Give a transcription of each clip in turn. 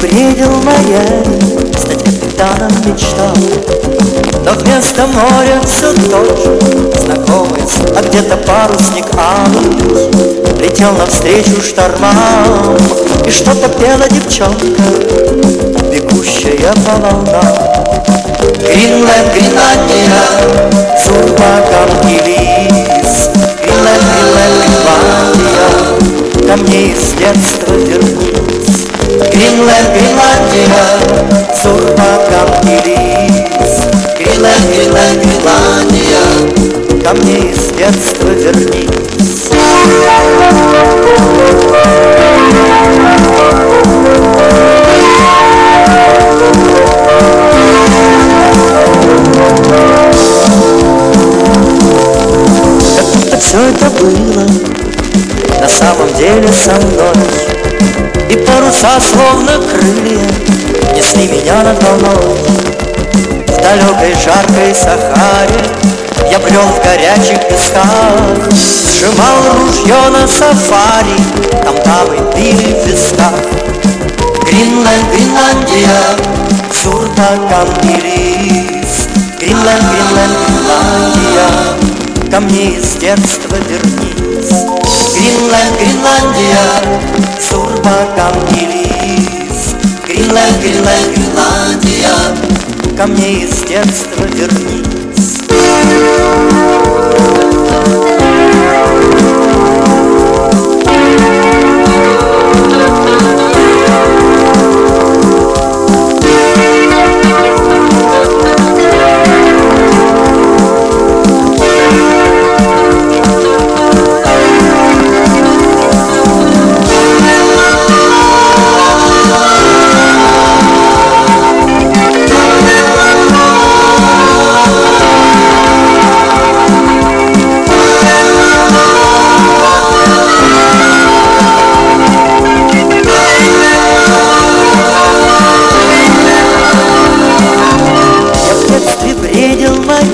бредил Майами Стать капитаном мечтал. Но вместо моря все тот же Знакомый, а где-то парусник алый Летел навстречу штормам. И что-то пела девчонка Бегущая по волнам. Гринленд, Гренландия, Сурбакам и лис. Гринленд, Гренландия Ко мне из детства вернись Гринленд, Гренландия, Сурбакам и лис Гринленд, Гринленд, Гренландия Ко мне из детства вернись. Как будто все это было на самом деле со мной паруса словно крылья несли меня над волной. В далекой жаркой Сахаре я брел в горячих песках Сжимал ружье на сафари, там дамы били в висках. Гринленд, Гренландия, Суртакам и лис Гринленд, Гринленд, Гренландия Ко мне из детства вернись Гринленд, Гренландия, Сурбакам и лис Гринленд, Гринленд, Гренландия Ко мне из детства вернись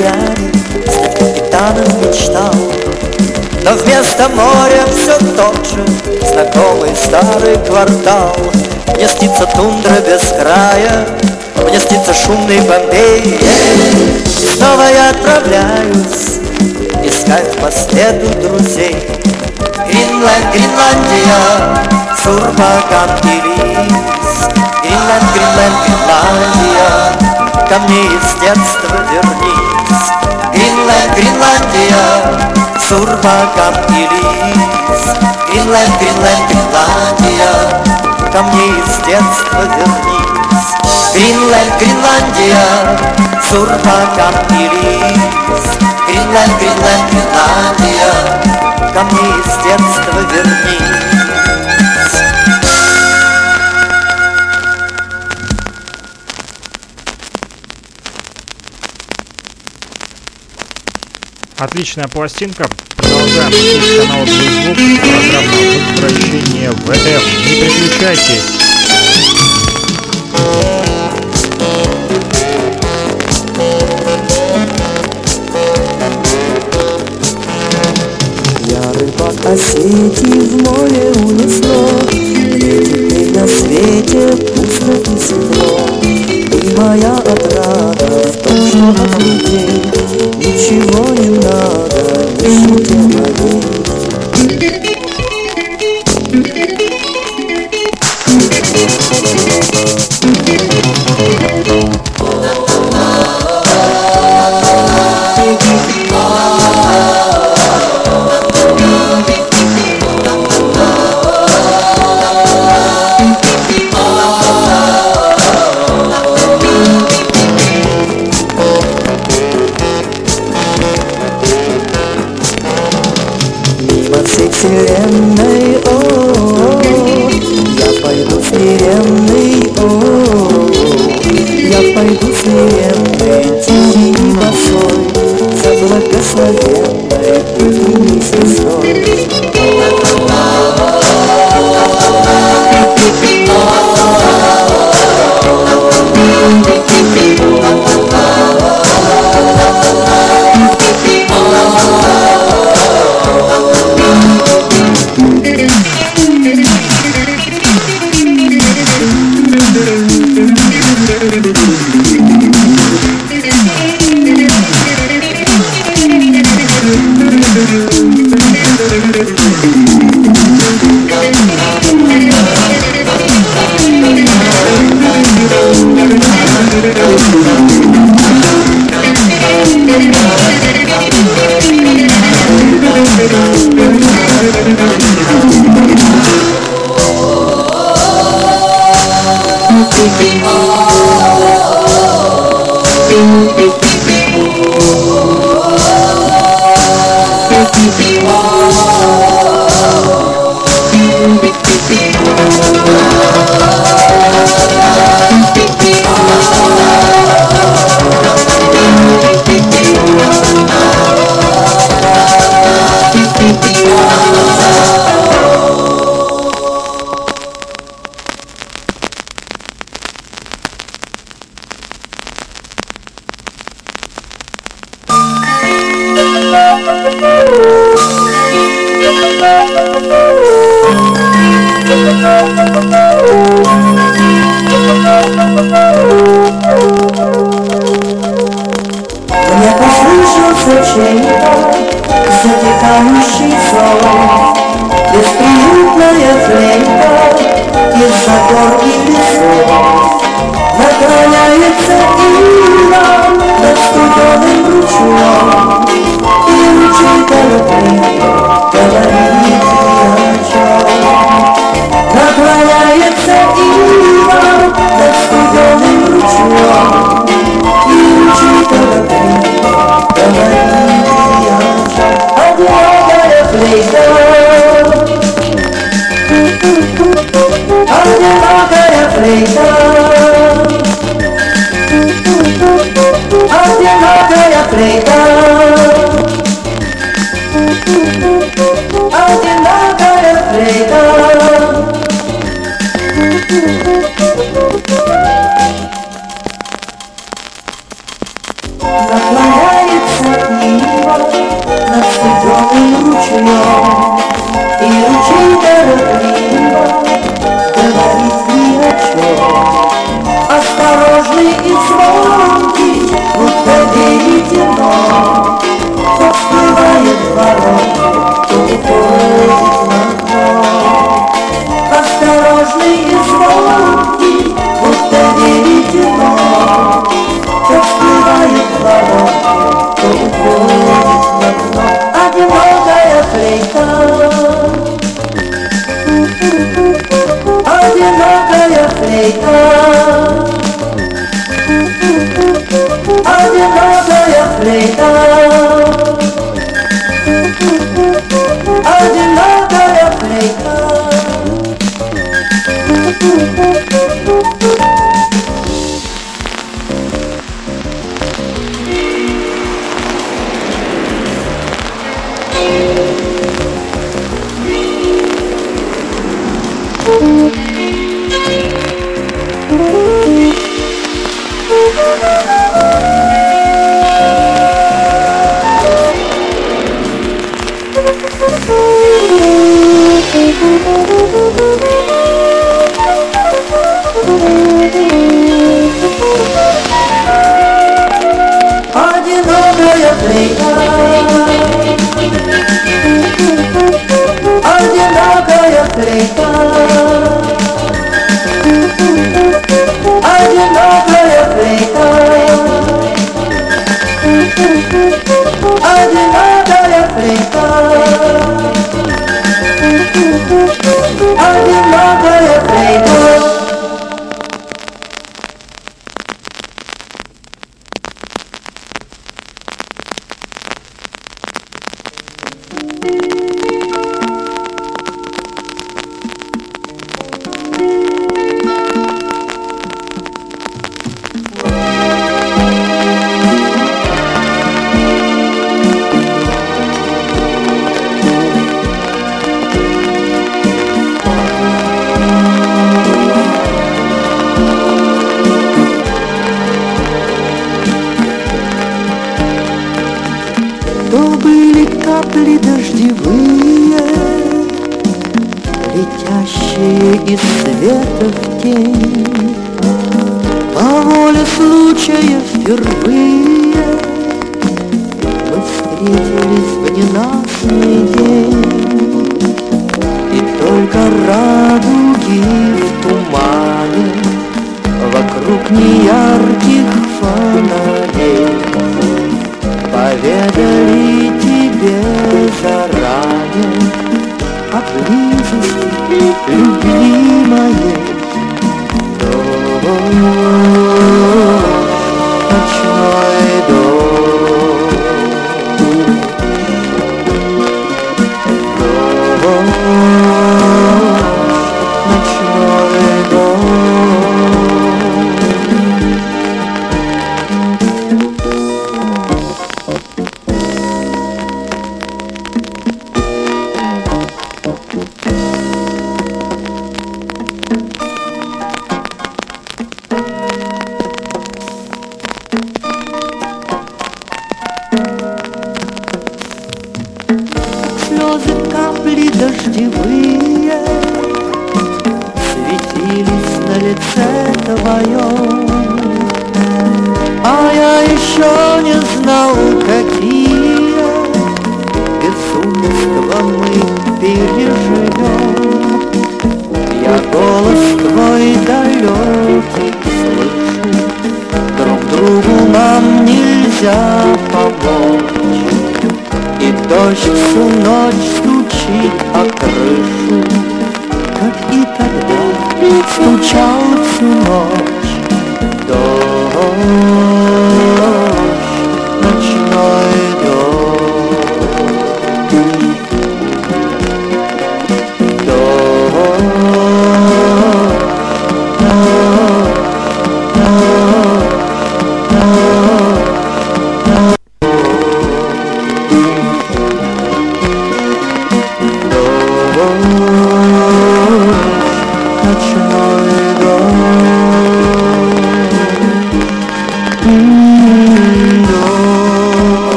стать капитаном мечтал. Но вместо моря все тот же знакомый старый квартал. Мне снится тундра без края, мне снится шумный Бомбей. Снова я отправляюсь искать по следу друзей. Гринленд, Гренландия, Сурбаган и лис. Гринленд, Гринленд, Гренландия, ко мне из детства вернись. Гринленд, Гренландия, Сурбаган и лис. Гринленд, Гринленд, Гренландия, ко мне из детства вернись. Гринленд, Гренландия, Сурбаган и лис. Гринленд, Гринленд, Гренландия, ко мне из детства вернись. Отличная пластинка. Продолжаем слушать канал Звук. Программа «Возвращение в ЭФ». Не переключайтесь. Рыбак, а в море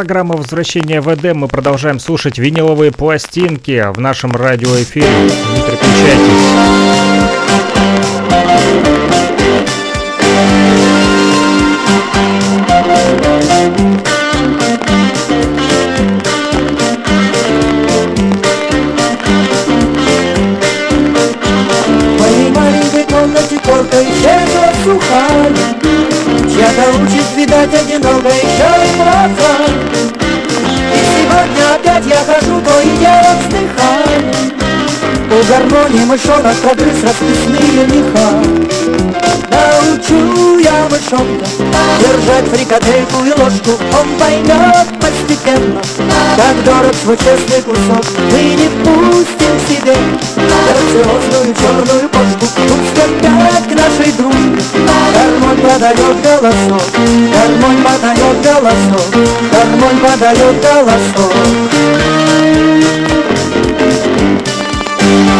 программа «Возвращение в Эдем». Мы продолжаем слушать виниловые пластинки в нашем радиоэфире. Не переключайтесь. Гармонии мышонок прогрыз расписные меха Научу я мышонка держать фрикадельку и ложку. Он поймет постепенно, как дорог свой честный кусок. Мы не пустим себе грациозную черную кошку Пусть к нашей дружбе. Гармонь подает голосок Гармонь подает голосок Гармонь подает голосок. Он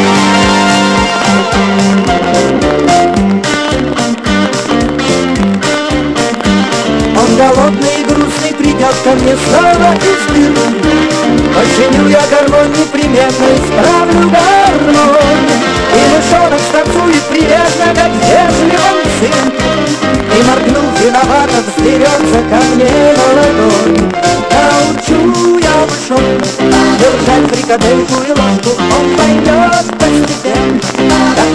голодный и грустный придет ко мне снова из дырки Починю я гармонь непременно, исправлю гармонь. И мышонок станцует приятно, как в вежливом цирке И моргнув виновато, взберется ко мне на ладонь Научу я мышонка держать фрикадельку и ложку Он пойдет постепенно,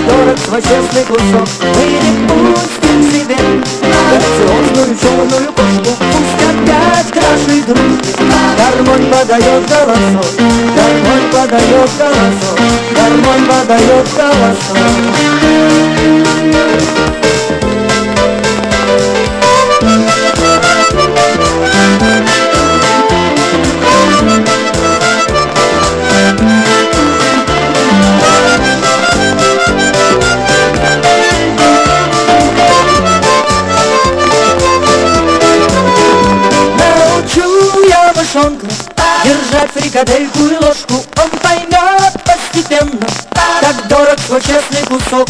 дорог свой честный кусок. Мы не пустим себе. Грациозную черную кошку Пусть опять к нашей дружбе гармонь подает голосок. Гармонь подает голосок. Гармонь подает голосок Фрикадельку и ложку Он поймет постепенно. Как дорог свой честный кусок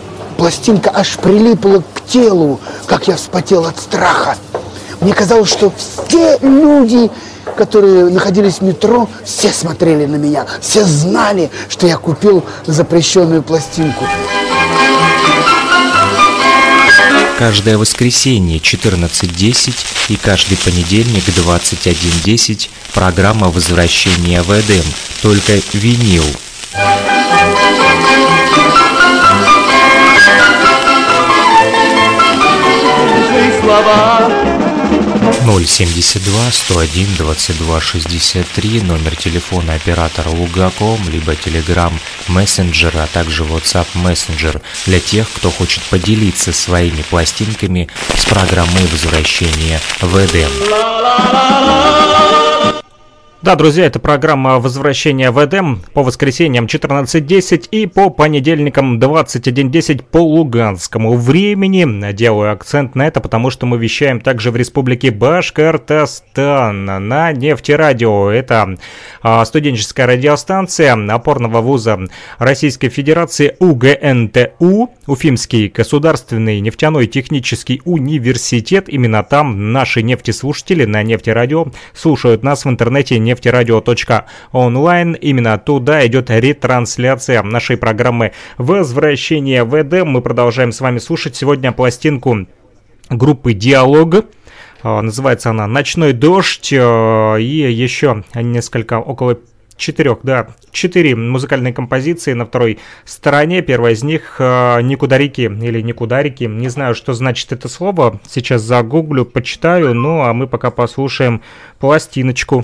пластинка аж прилипла к телу, как я вспотел от страха. Мне казалось, что все люди, которые находились в метро, все смотрели на меня, все знали, что я купил запрещенную пластинку. Каждое воскресенье 14.10 и каждый понедельник 21.10 программа возвращения в Эдем, только винил. Слова. 072 101 22 63, номер телефона оператора Лугаком, либо Telegram Messenger, а также WhatsApp Messenger. Для тех, кто хочет поделиться своими пластинками с программой возвращения в Эдем. Да, друзья, это программа возвращения в Эдем по воскресеньям 14.10 и по понедельникам 21.10 по луганскому времени. Делаю акцент на это, потому что мы вещаем также в республике Башкортостан на нефтерадио. Это а, студенческая радиостанция опорного вуза Российской Федерации УГНТУ, Уфимский государственный нефтяной технический университет. Именно там наши нефтеслушатели на нефтерадио слушают нас в интернете нефтерадио.онлайн. Именно туда идет ретрансляция нашей программы «Возвращение в Эдем». Мы продолжаем с вами слушать сегодня пластинку группы «Диалог». А, Называется она «Ночной дождь» э, и еще несколько, около четырех, да, четыре музыкальные композиции на второй стороне. Первая из них э, «Никударики» или «Никударики». Не знаю, что значит это слово. Сейчас загуглю, почитаю. Ну, а мы пока послушаем пластиночку.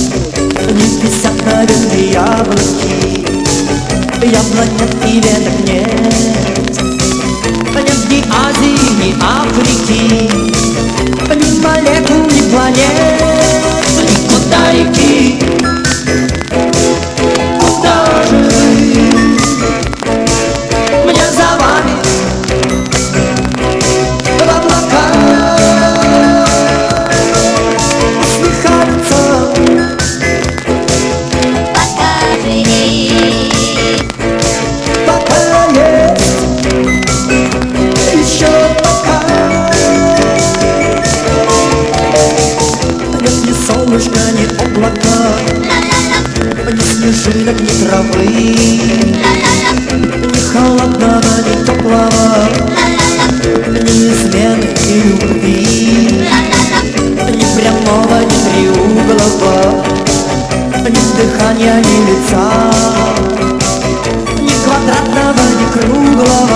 Вниз праведные яблоки. Яблонят и веток нет Нет. Ни Азии, ни Африки. Ни молекул, ни планет. Ни Кутарики, как не травы. Ни но не теплого Ни измены, ни любви Ни прямого, ни треуглого Ни дыхания, ни лица Ни квадратного, ни круглого.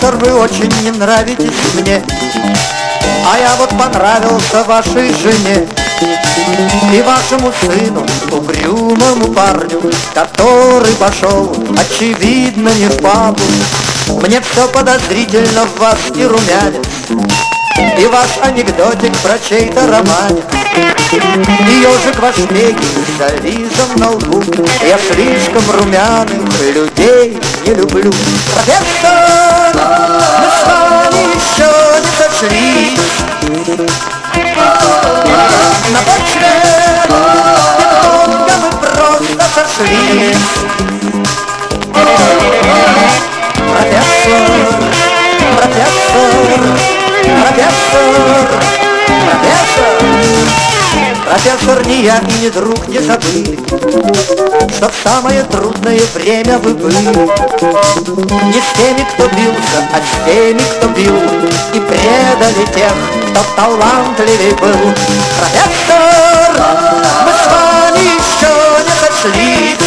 Профессор, вы очень не нравитесь мне, А я вот понравился вашей жене И вашему сыну, угрюмому парню Который пошел, очевидно, не в папу. Мне все подозрительно в вас и румянец И ваш анекдотик про чей-то романец И ежик ваш некий с завизом на лбу. Я слишком румяных людей не люблю. Профессор, мы с вами еще не сошлись На почве пинг-понга мы просто сошлись Профессор, профессор, профессор, профессор. Профессор, ни я и ни друг не забыли Что в самое трудное время вы были. Не с теми, кто бился, а с теми, кто бил И предали тех, кто талантливей был. Профессор, мы с вами еще не сошлись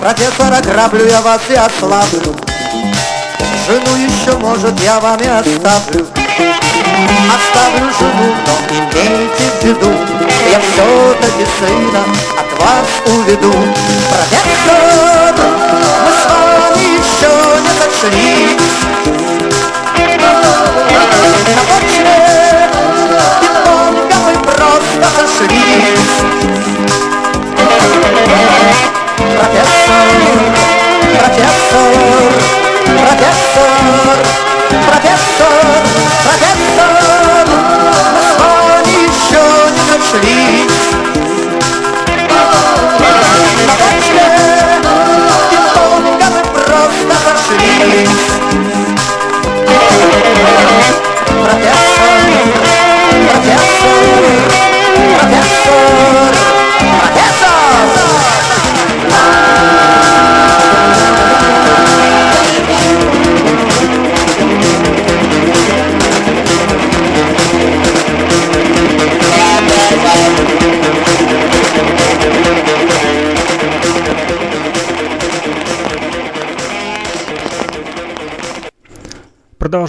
Профессора граблю я вас и ослаблю. Жену еще, может, я вам и оставлю. Оставлю жену, но имейте в виду Я все-таки сына от вас уведу. Профессор, мы с вами еще не зашли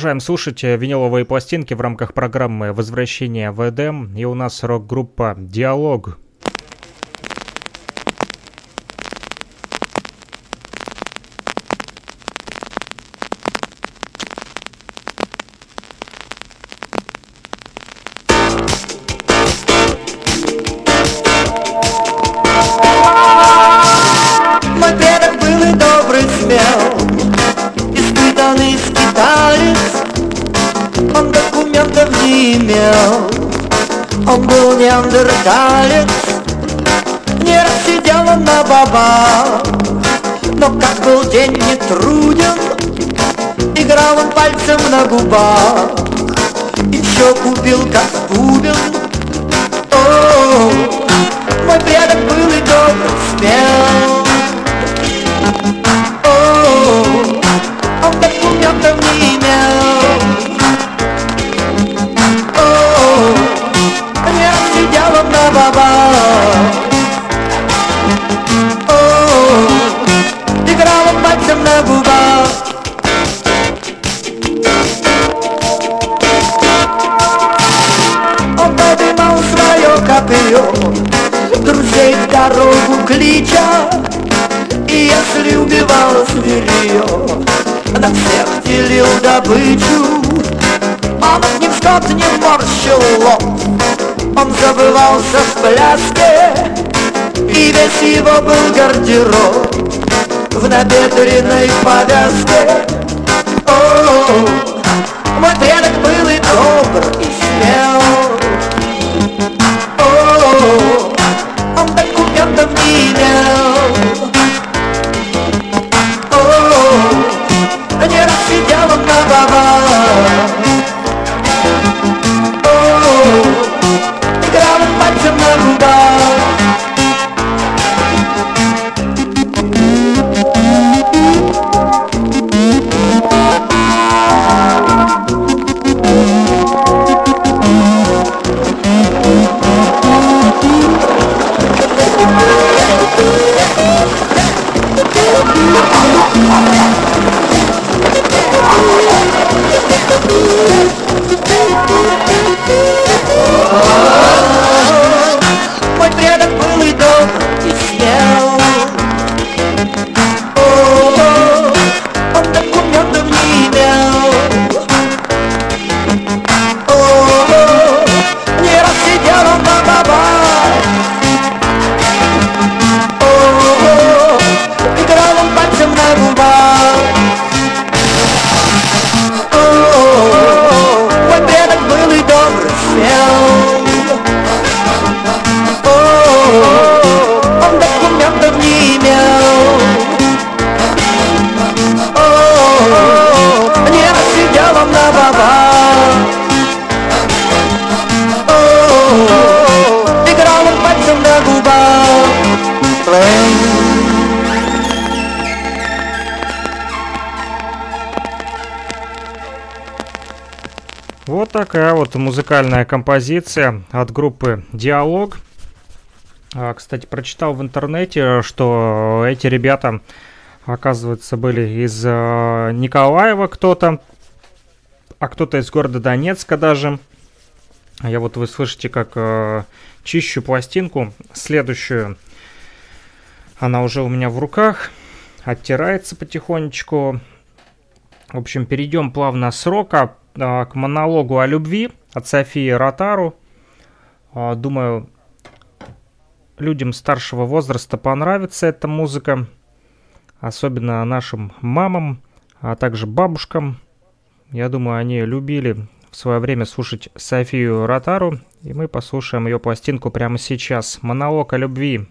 Продолжаем слушать э, виниловые пластинки в рамках программы «Возвращение в Эдем». И у нас рок-группа «Диалог». На клича. И если убивал зверье, на всех делил добычу. Он ни в скот не морщил лоб, он забывался в пляске, И весь его был гардероб в набедренной повязке. О, мой предок был и добр, и смел. Tâm! Вот музыкальная композиция от группы «Диалог». А, кстати, прочитал в интернете, что эти ребята, оказывается, были из э, Николаева кто-то, а кто-то из города Донецка даже. Я вот вы слышите, как э, чищу пластинку следующую. Она уже у меня в руках, оттирается потихонечку. В общем, перейдем плавно с рока э, к монологу о любви от Софии Ротару. А, думаю, людям старшего возраста понравится эта музыка, особенно нашим мамам, а также бабушкам. Я думаю, они любили в свое время слушать Софию Ротару, и мы послушаем ее пластинку прямо сейчас. «Монолог о любви».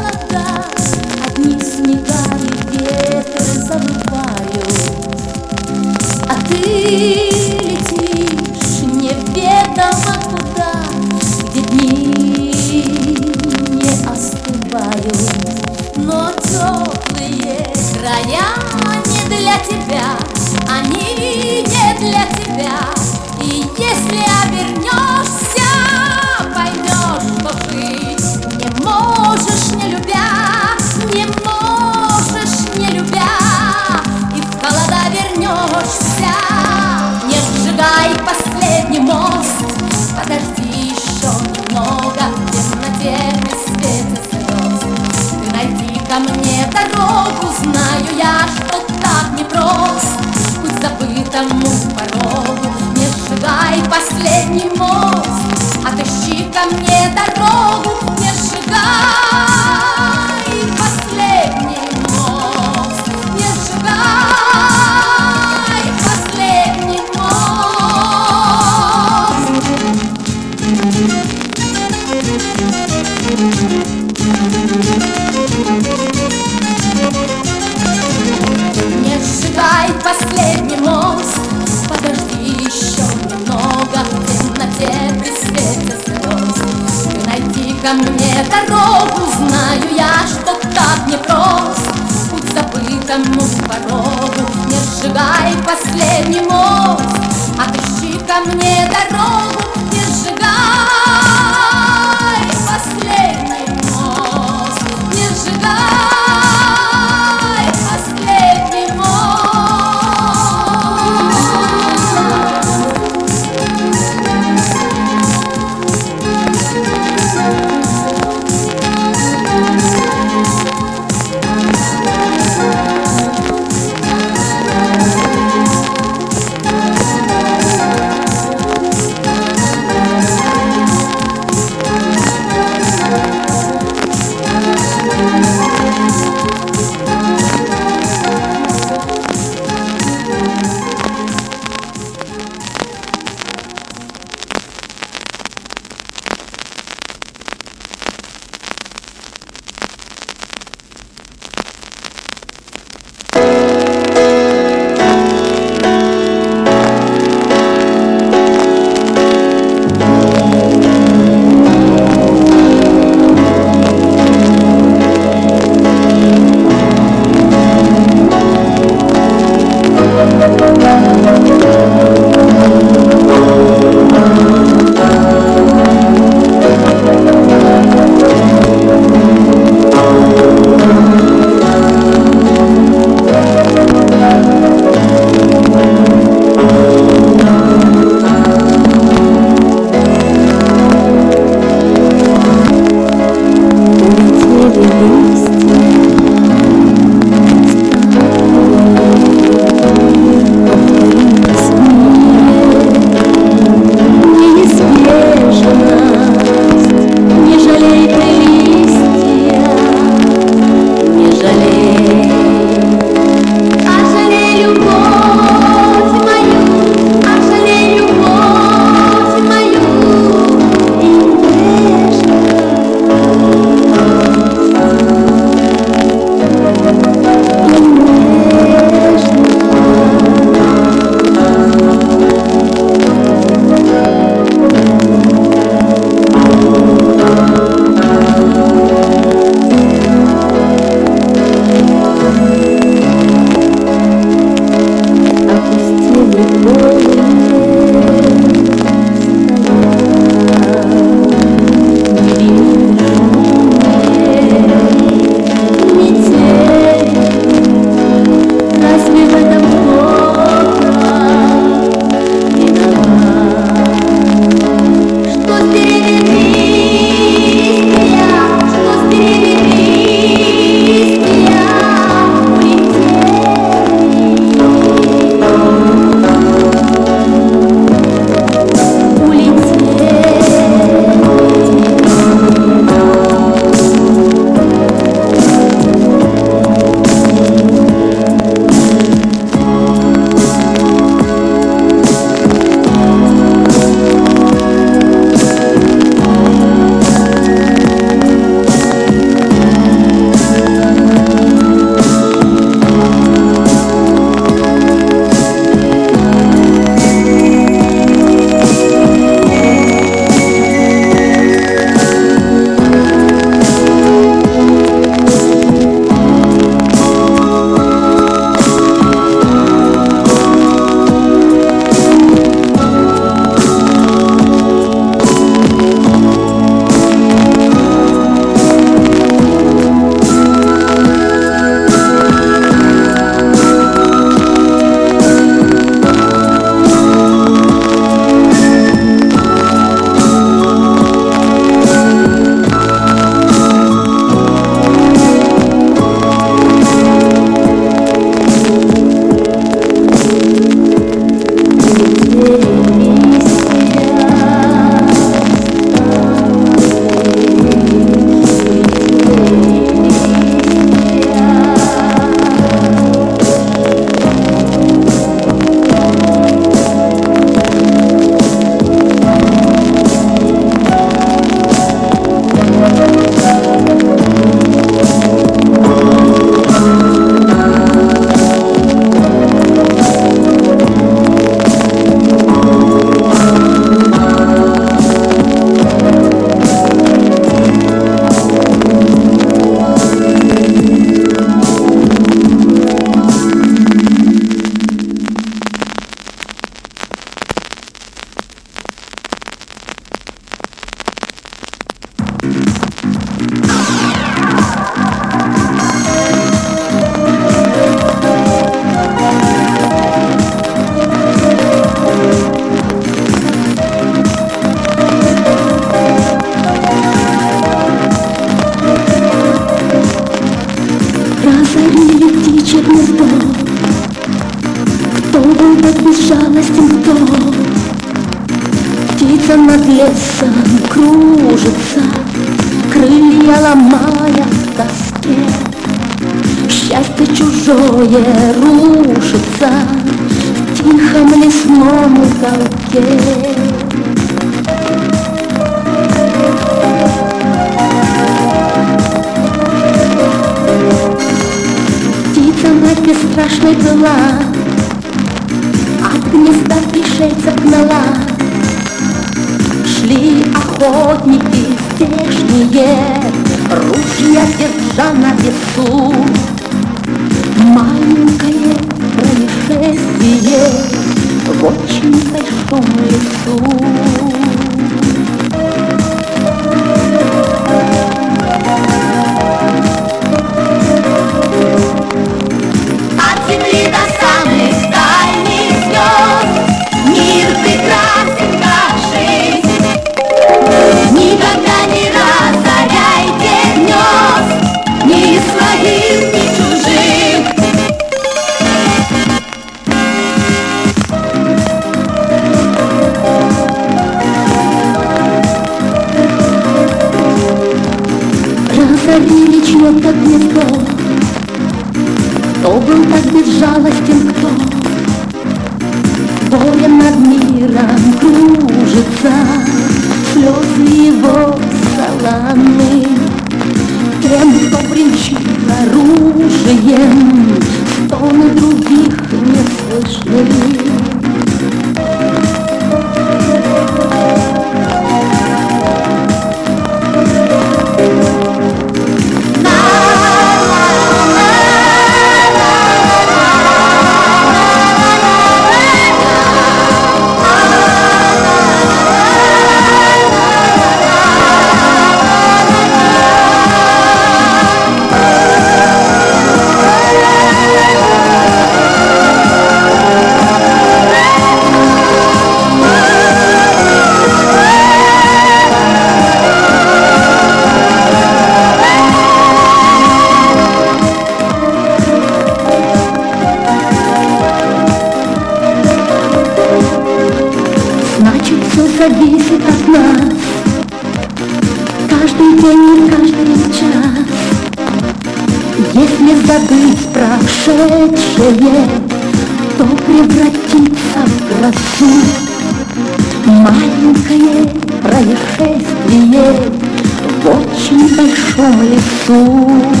true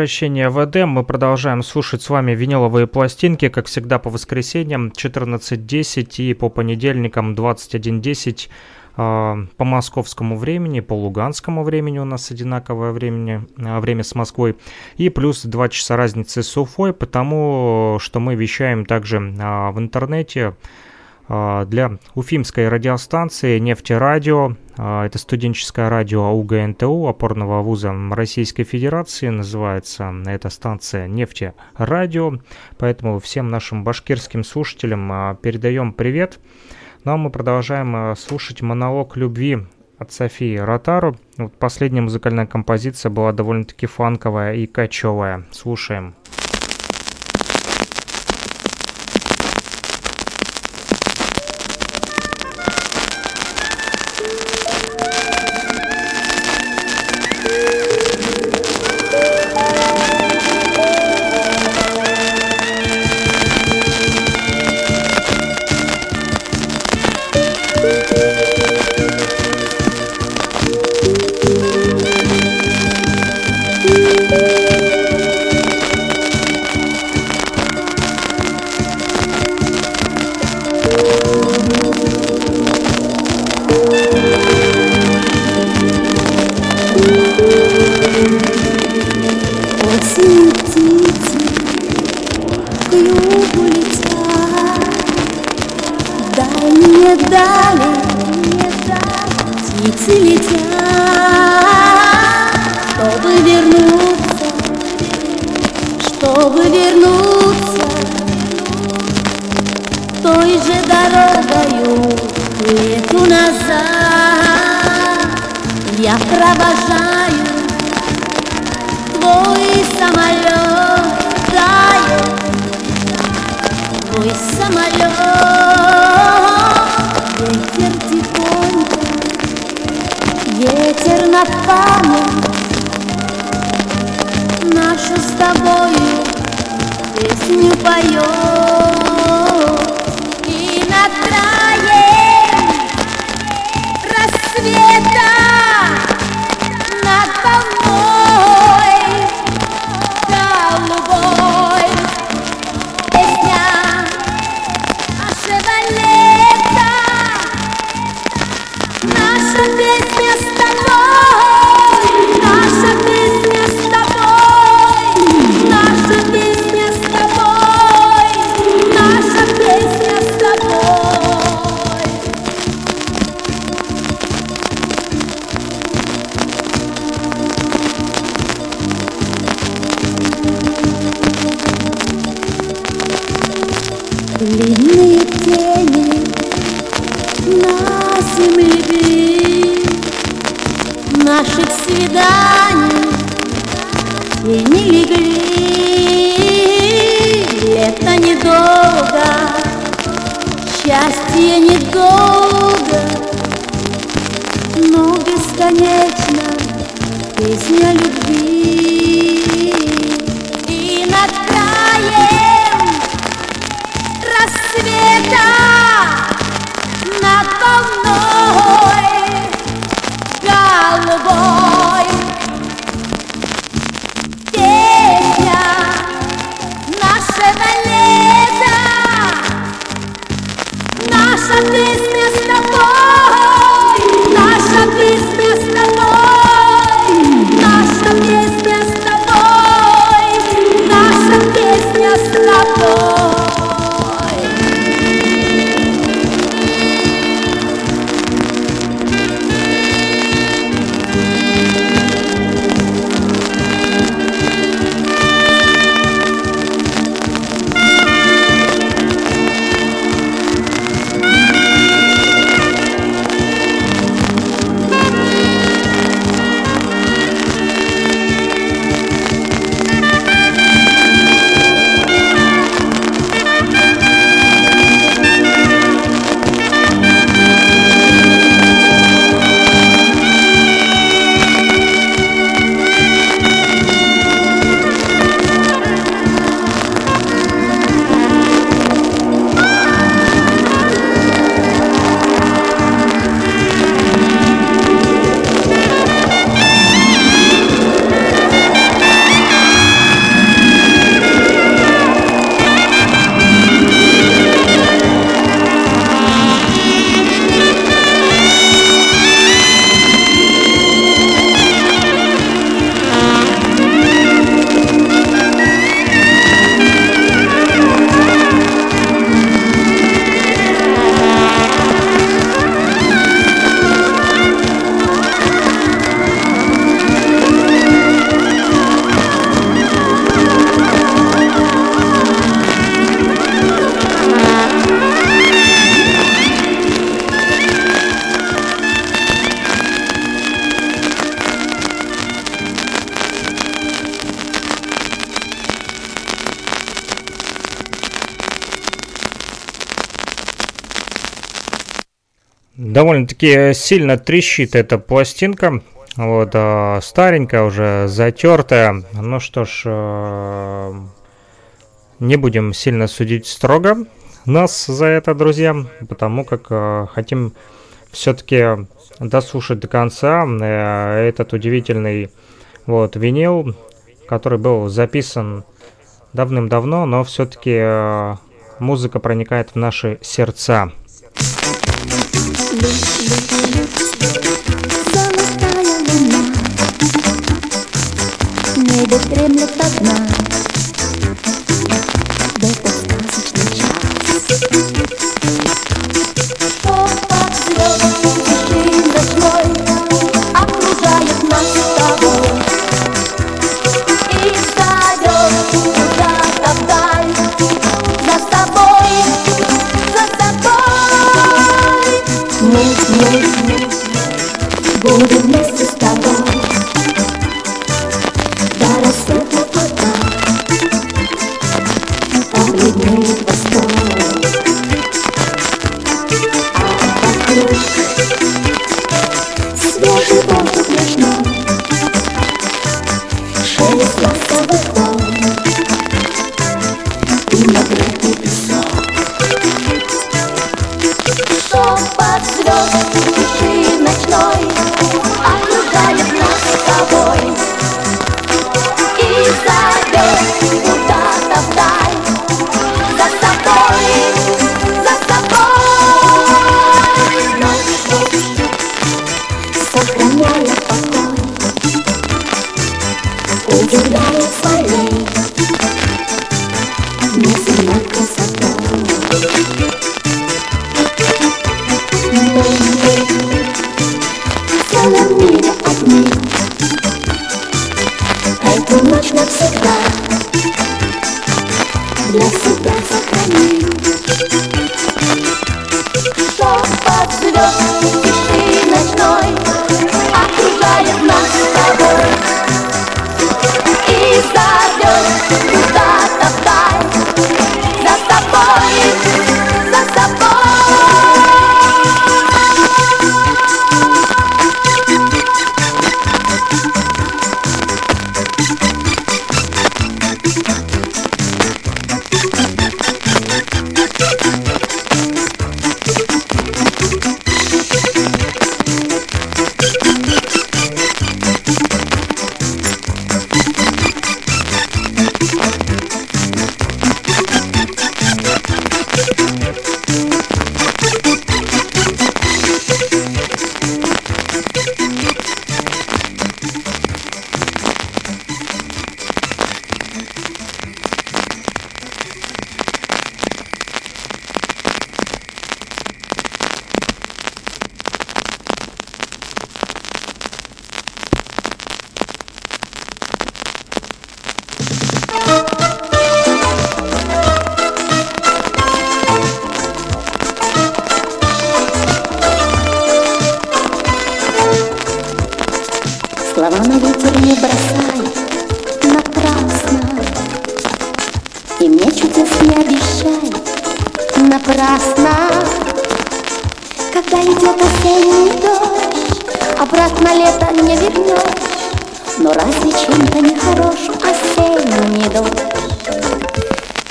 программа «Возвращение в Эдем». Мы продолжаем слушать с вами виниловые пластинки, как всегда, по воскресеньям 14.10 и по понедельникам 21.10 э, по московскому времени, по луганскому времени у нас одинаковое времени, э, время с Москвой, и плюс 2 часа разницы с Уфой, потому что мы вещаем также э, в интернете а, для уфимской радиостанции «Нефтерадио». А, Это студенческое радио АУГНТУ, опорного вуза Российской Федерации. Называется эта станция «Нефтерадио». Поэтому всем нашим башкирским слушателям а, передаем привет. Ну а мы продолжаем а, слушать монолог любви от Софии Ротару. Вот последняя музыкальная композиция была довольно-таки фанковая и качевая. Слушаем. Осень Довольно-таки сильно трещит эта пластинка. Вот, а, старенькая уже, затертая. Ну что ж, э, не будем сильно судить строго нас за это, друзья, потому как э, хотим все-таки дослушать до конца э, этот удивительный вот винил, который был записан давным-давно, но все-таки музыка проникает в наши сердца. Золотая луна В небе дремлет одна Под звезд в ночной.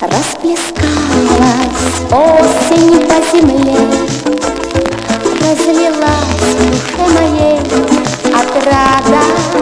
Расплескалась осень по земле, Разлилась в душе моей отрада.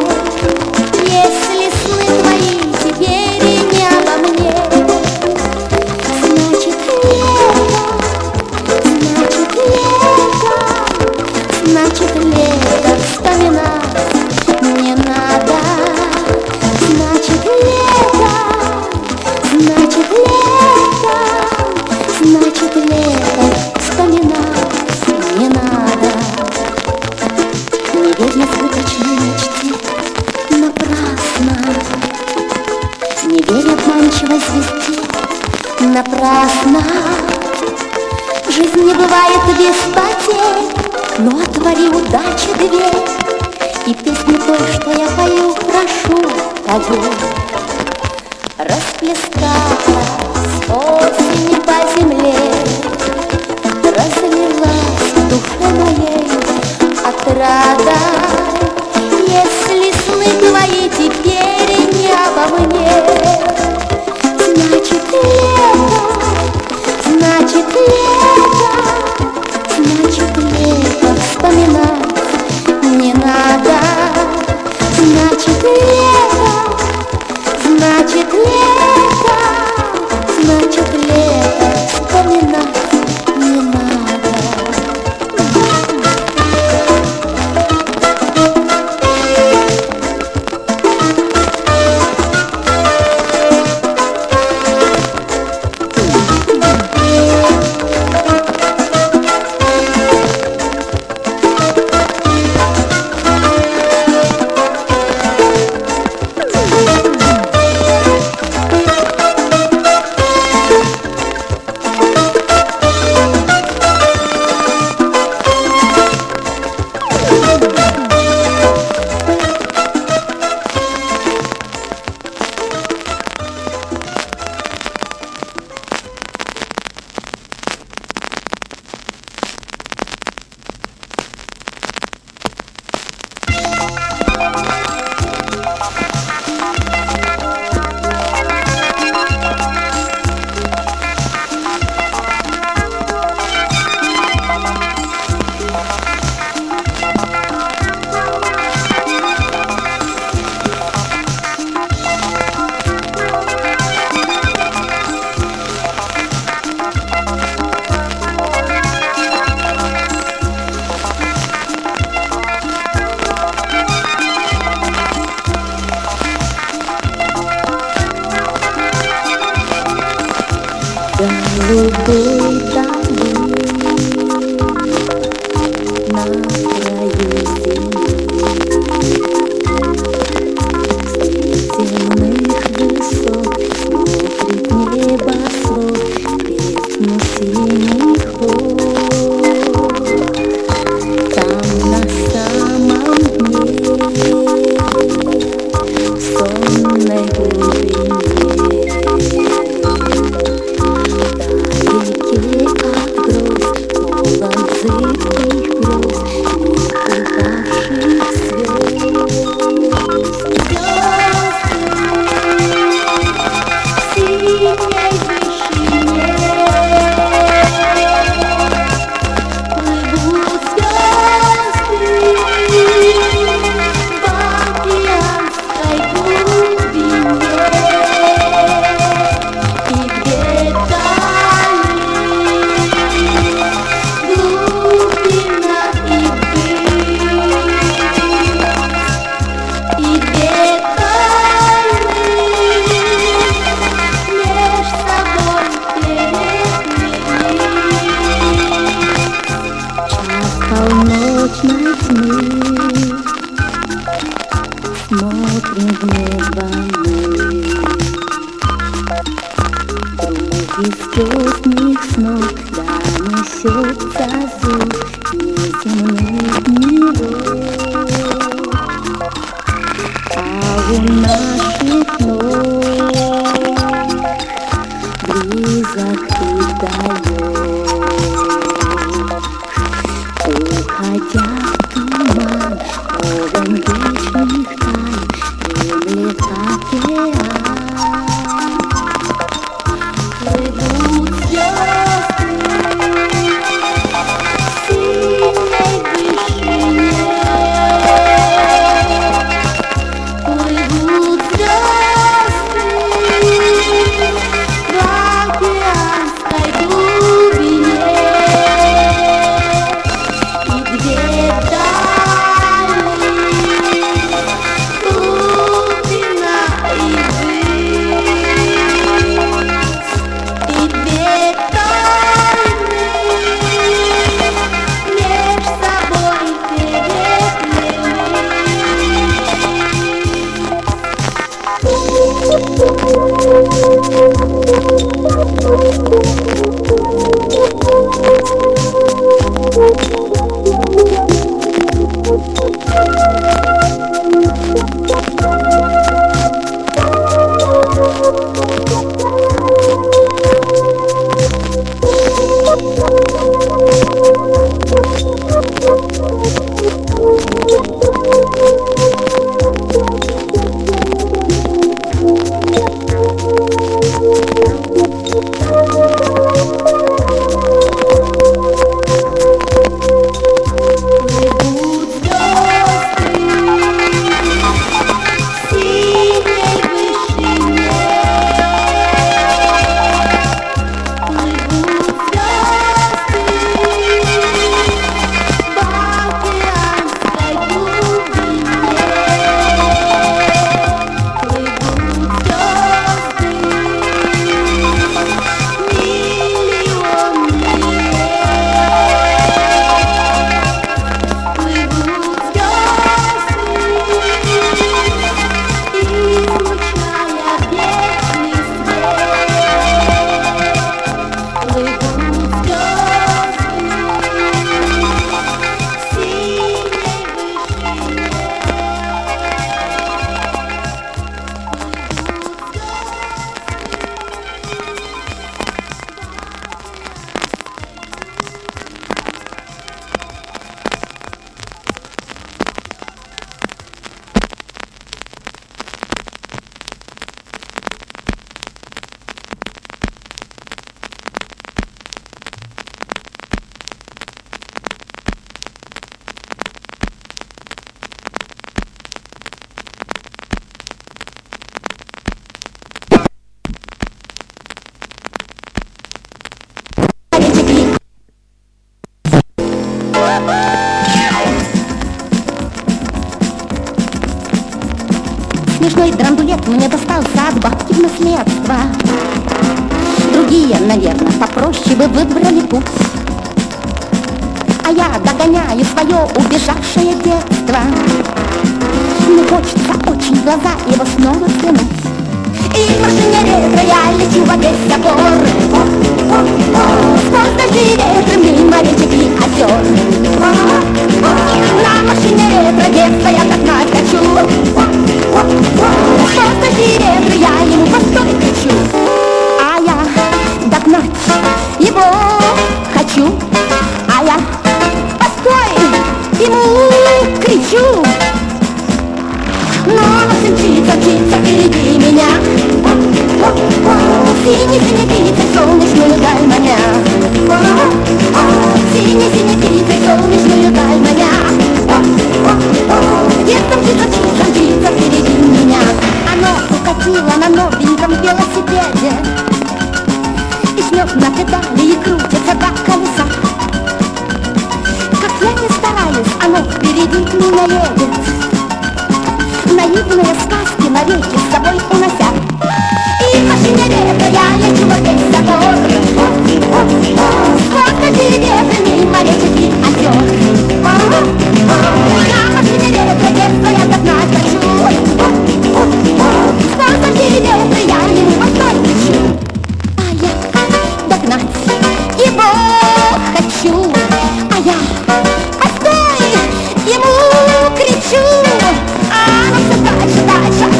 Ему кричу. А ну все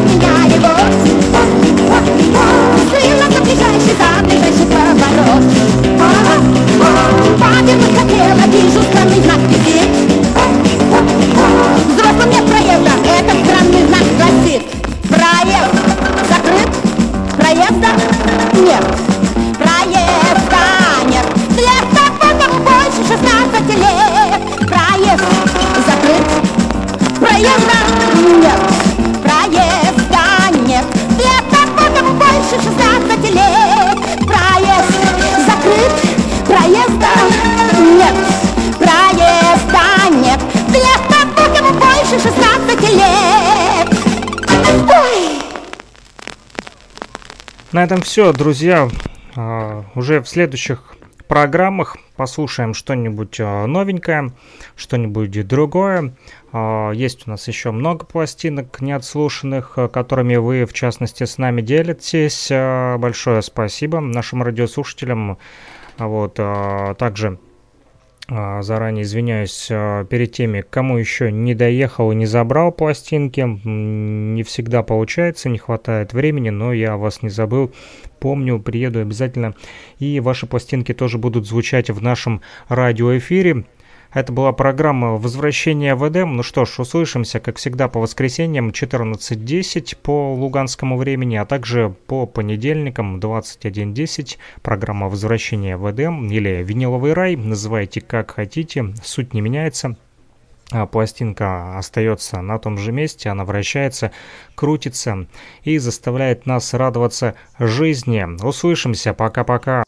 этом все, друзья. А, Уже в следующих программах послушаем что-нибудь а, новенькое, что-нибудь другое. А, Есть у нас еще много пластинок неотслушанных, которыми вы, в частности, с нами делитесь. Большое спасибо нашим радиослушателям. Вот, также Заранее извиняюсь а, перед теми, кому еще не доехал и не забрал пластинки. Не всегда получается, не хватает времени, но я вас не забыл. Помню, приеду обязательно. И ваши пластинки тоже будут звучать в нашем радиоэфире. Это была программа «Возвращение в Эдем». Ну что ж, услышимся, как всегда, по воскресеньям 14.10 по луганскому времени, а также по понедельникам 21.10. Программа «Возвращение в Эдем» или «Виниловый рай». Называйте как хотите, суть не меняется. А пластинка остается на том же месте, она вращается, крутится и заставляет нас радоваться жизни. Услышимся, пока-пока.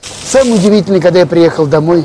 Самое удивительное, когда я приехал домой,